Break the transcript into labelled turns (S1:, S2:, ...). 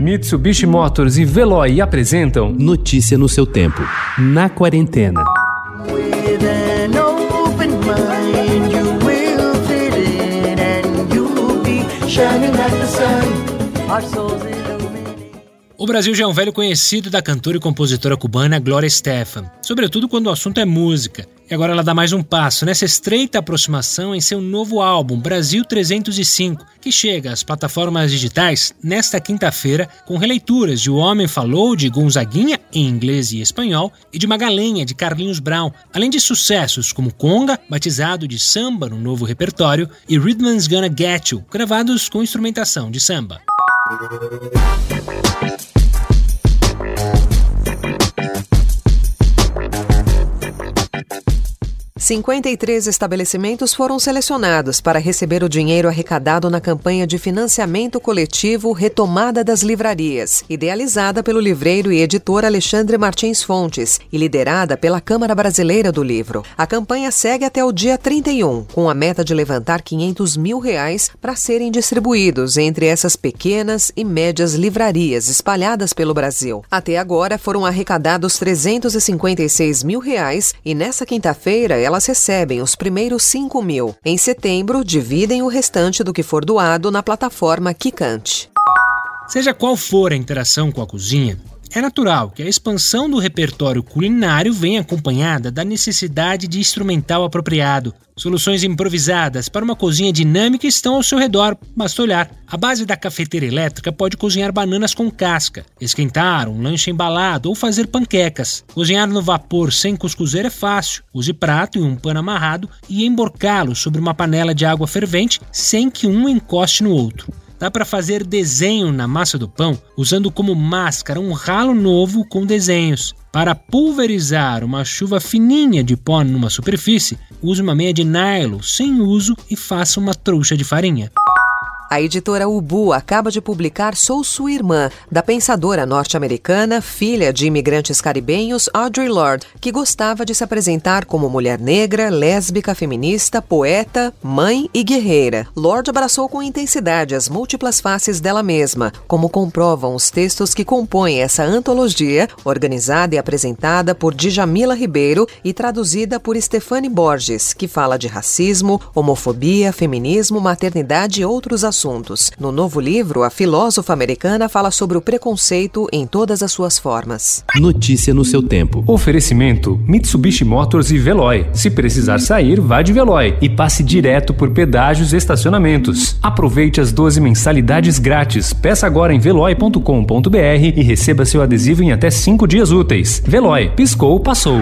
S1: Mitsubishi Motors e Veloy apresentam
S2: Notícia no seu tempo. Na quarentena.
S3: O Brasil já é um velho conhecido da cantora e compositora cubana Gloria Estefan, sobretudo quando o assunto é música. E agora ela dá mais um passo nessa estreita aproximação em seu novo álbum, Brasil 305, que chega às plataformas digitais nesta quinta-feira com releituras de O Homem Falou, de Gonzaguinha, em inglês e espanhol, e de Magalenha, de Carlinhos Brown, além de sucessos como Conga, batizado de samba no novo repertório, e Rhythm's Gonna Get You, gravados com instrumentação de samba.
S4: 53 estabelecimentos foram selecionados para receber o dinheiro arrecadado na campanha de financiamento coletivo Retomada das Livrarias, idealizada pelo livreiro e editor Alexandre Martins Fontes e liderada pela Câmara Brasileira do Livro. A campanha segue até o dia 31, com a meta de levantar 500 mil reais para serem distribuídos entre essas pequenas e médias livrarias espalhadas pelo Brasil. Até agora foram arrecadados 356 mil reais e nessa quinta-feira ela recebem os primeiros 5 mil. Em setembro, dividem o restante do que for doado na plataforma Kikante.
S3: Seja qual for a interação com a cozinha, é natural que a expansão do repertório culinário venha acompanhada da necessidade de instrumental apropriado. Soluções improvisadas para uma cozinha dinâmica estão ao seu redor, basta olhar. A base da cafeteira elétrica pode cozinhar bananas com casca, esquentar um lanche embalado ou fazer panquecas. Cozinhar no vapor sem cuscuzeira é fácil. Use prato e um pano amarrado e emborcá-lo sobre uma panela de água fervente sem que um encoste no outro. Dá para fazer desenho na massa do pão usando como máscara um ralo novo com desenhos. Para pulverizar uma chuva fininha de pó numa superfície, use uma meia de nylon sem uso e faça uma trouxa de farinha.
S4: A editora Ubu acaba de publicar Sou Sua Irmã, da pensadora norte-americana, filha de imigrantes caribenhos Audre Lorde, que gostava de se apresentar como mulher negra, lésbica, feminista, poeta, mãe e guerreira. Lorde abraçou com intensidade as múltiplas faces dela mesma, como comprovam os textos que compõem essa antologia, organizada e apresentada por Djamila Ribeiro e traduzida por Stefane Borges, que fala de racismo, homofobia, feminismo, maternidade e outros assuntos assuntos. No novo livro, a filósofa americana fala sobre o preconceito em todas as suas formas.
S2: Notícia no seu tempo.
S1: Oferecimento: Mitsubishi Motors e Veloy. Se precisar sair, vá de Veloy e passe direto por pedágios e estacionamentos. Aproveite as 12 mensalidades grátis. Peça agora em veloy.com.br e receba seu adesivo em até 5 dias úteis. Veloy, piscou, passou.